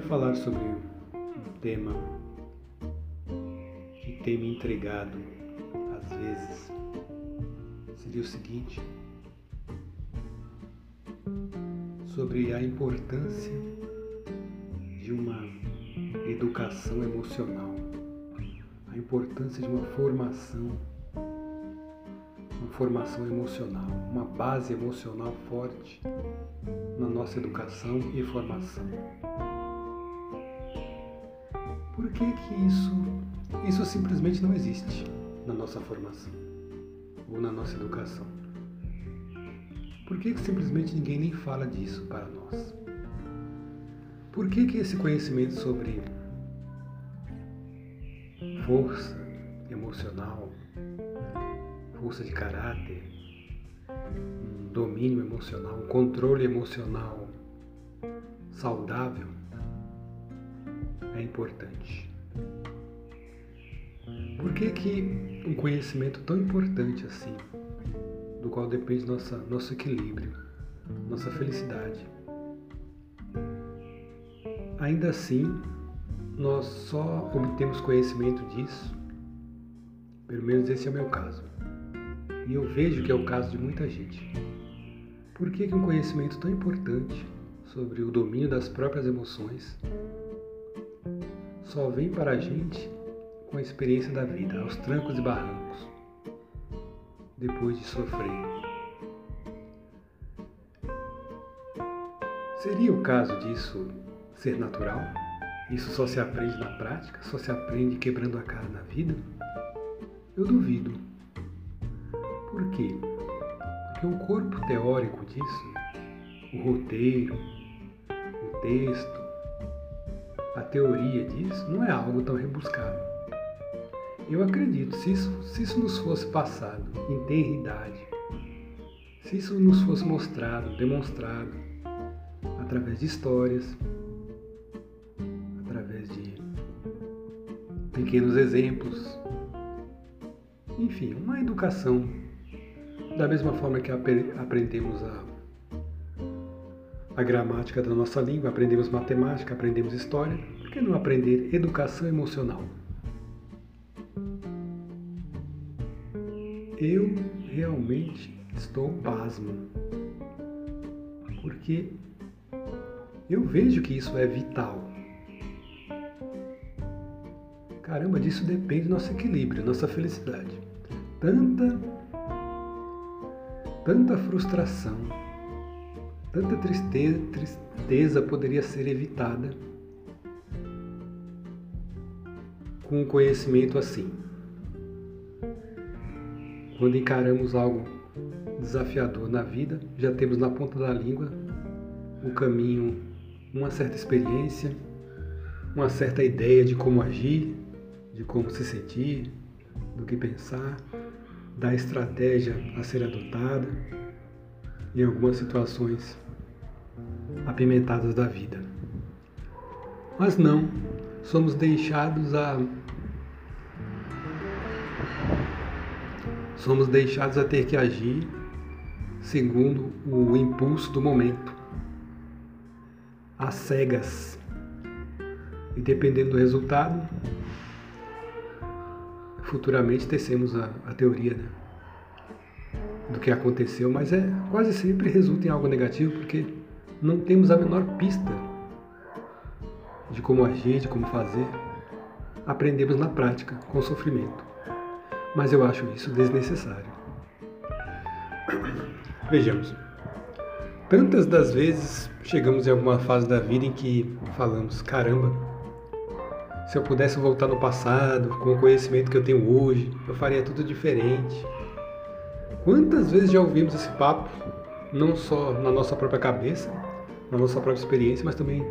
queria falar sobre um tema que tem me intrigado às vezes. Seria o seguinte: sobre a importância de uma educação emocional, a importância de uma formação, uma formação emocional, uma base emocional forte na nossa educação e formação. Por que que isso, isso simplesmente não existe na nossa formação ou na nossa educação? Por que, que simplesmente ninguém nem fala disso para nós? Por que, que esse conhecimento sobre força emocional, força de caráter, um domínio emocional, um controle emocional saudável é importante. Por que, que um conhecimento tão importante assim, do qual depende nossa, nosso equilíbrio, nossa felicidade, ainda assim nós só obtemos conhecimento disso, pelo menos esse é o meu caso, e eu vejo que é o caso de muita gente. Por que, que um conhecimento tão importante sobre o domínio das próprias emoções só vem para a gente com a experiência da vida, aos trancos e barrancos, depois de sofrer. Seria o caso disso ser natural? Isso só se aprende na prática? Só se aprende quebrando a cara na vida? Eu duvido. Por quê? Porque o corpo teórico disso, o roteiro, o texto, a teoria disso não é algo tão rebuscado. Eu acredito, se isso, se isso nos fosse passado em tenridade, se isso nos fosse mostrado, demonstrado, através de histórias, através de pequenos exemplos, enfim, uma educação, da mesma forma que aprendemos a a gramática da nossa língua, aprendemos matemática, aprendemos história, por que não aprender educação emocional? Eu realmente estou pasmo, porque eu vejo que isso é vital. Caramba, disso depende nosso equilíbrio, nossa felicidade. Tanta, tanta frustração, Tanta tristeza, tristeza poderia ser evitada com um conhecimento assim. Quando encaramos algo desafiador na vida, já temos na ponta da língua o caminho, uma certa experiência, uma certa ideia de como agir, de como se sentir, do que pensar, da estratégia a ser adotada em algumas situações apimentadas da vida. Mas não, somos deixados a somos deixados a ter que agir segundo o impulso do momento, às cegas. E dependendo do resultado, futuramente tecemos a, a teoria, né? Do que aconteceu, mas é quase sempre resulta em algo negativo porque não temos a menor pista de como agir, de como fazer. Aprendemos na prática, com sofrimento. Mas eu acho isso desnecessário. Vejamos. Tantas das vezes chegamos em alguma fase da vida em que falamos: caramba, se eu pudesse voltar no passado, com o conhecimento que eu tenho hoje, eu faria tudo diferente Quantas vezes já ouvimos esse papo, não só na nossa própria cabeça, na nossa própria experiência, mas também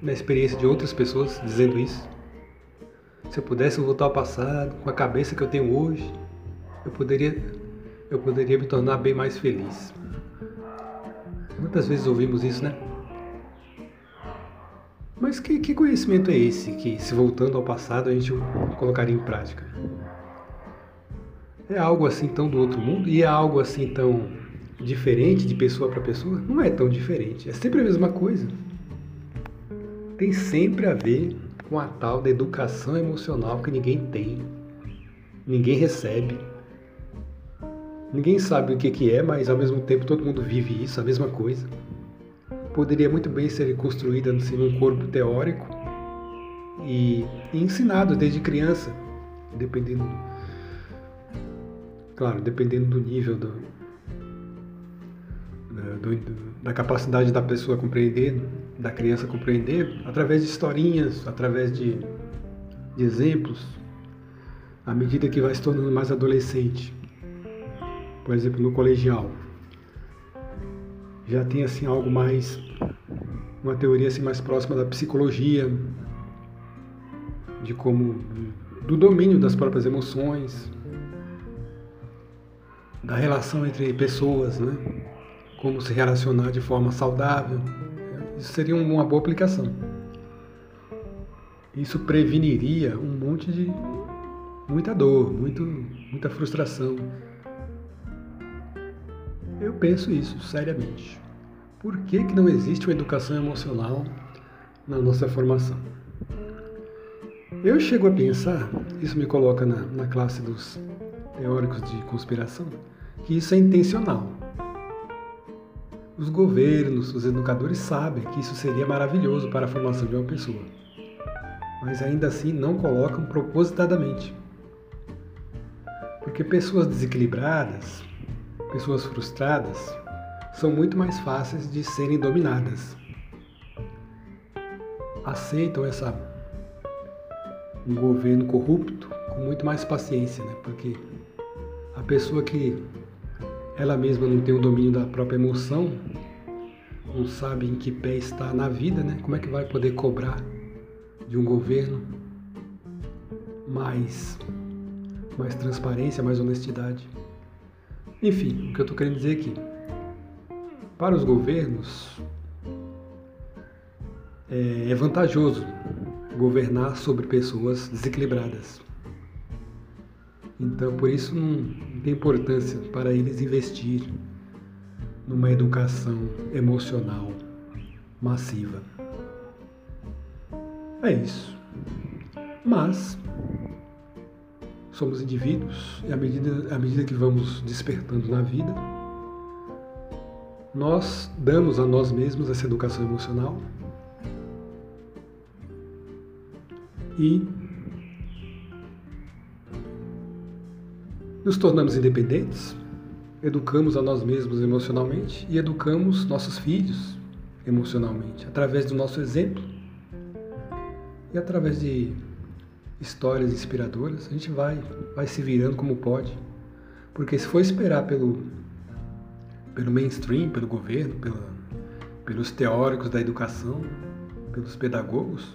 na experiência de outras pessoas dizendo isso? Se eu pudesse voltar ao passado, com a cabeça que eu tenho hoje, eu poderia, eu poderia me tornar bem mais feliz. Quantas vezes ouvimos isso, né? Mas que, que conhecimento é esse que, se voltando ao passado, a gente colocaria em prática? É algo assim tão do outro mundo e é algo assim tão diferente de pessoa para pessoa? Não é tão diferente, é sempre a mesma coisa. tem sempre a ver com a tal da educação emocional que ninguém tem, ninguém recebe. Ninguém sabe o que, que é, mas ao mesmo tempo todo mundo vive isso, a mesma coisa. Poderia muito bem ser construída assim, num corpo teórico e, e ensinado desde criança, dependendo, claro, dependendo do nível do, do, da capacidade da pessoa compreender, da criança compreender, através de historinhas, através de, de exemplos, à medida que vai se tornando mais adolescente. Por exemplo, no colegial. Já tem assim algo mais uma teoria assim mais próxima da psicologia, de como do domínio das próprias emoções, da relação entre pessoas, né? Como se relacionar de forma saudável. Isso seria uma boa aplicação. Isso preveniria um monte de muita dor, muito, muita frustração. Eu penso isso seriamente. Por que, que não existe uma educação emocional na nossa formação? Eu chego a pensar, isso me coloca na, na classe dos teóricos de conspiração, que isso é intencional. Os governos, os educadores sabem que isso seria maravilhoso para a formação de uma pessoa, mas ainda assim não colocam propositadamente. Porque pessoas desequilibradas, pessoas frustradas, são muito mais fáceis de serem dominadas. Aceitam essa um governo corrupto com muito mais paciência, né? Porque a pessoa que ela mesma não tem o domínio da própria emoção, não sabe em que pé está na vida, né? Como é que vai poder cobrar de um governo mais mais transparência, mais honestidade? Enfim, o que eu estou querendo dizer aqui, para os governos é, é vantajoso governar sobre pessoas desequilibradas. Então, por isso não tem importância para eles investir numa educação emocional massiva. É isso. Mas somos indivíduos e à medida, à medida que vamos despertando na vida, nós damos a nós mesmos essa educação emocional e nos tornamos independentes, educamos a nós mesmos emocionalmente e educamos nossos filhos emocionalmente, através do nosso exemplo e através de histórias inspiradoras, a gente vai, vai se virando como pode. Porque se for esperar pelo, pelo mainstream, pelo governo, pela, pelos teóricos da educação, pelos pedagogos,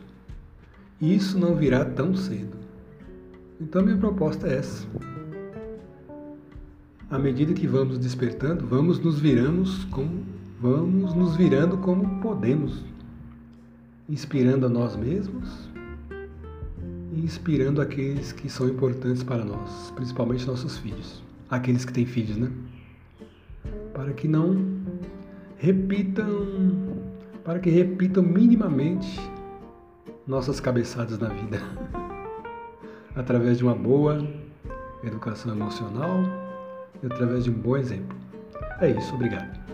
isso não virá tão cedo. Então minha proposta é essa. À medida que vamos despertando, vamos nos viramos como vamos nos virando como podemos, inspirando a nós mesmos e inspirando aqueles que são importantes para nós, principalmente nossos filhos, aqueles que têm filhos, né? Para que não repitam, para que repitam minimamente nossas cabeçadas na vida. através de uma boa educação emocional através de um bom exemplo. É isso, obrigado.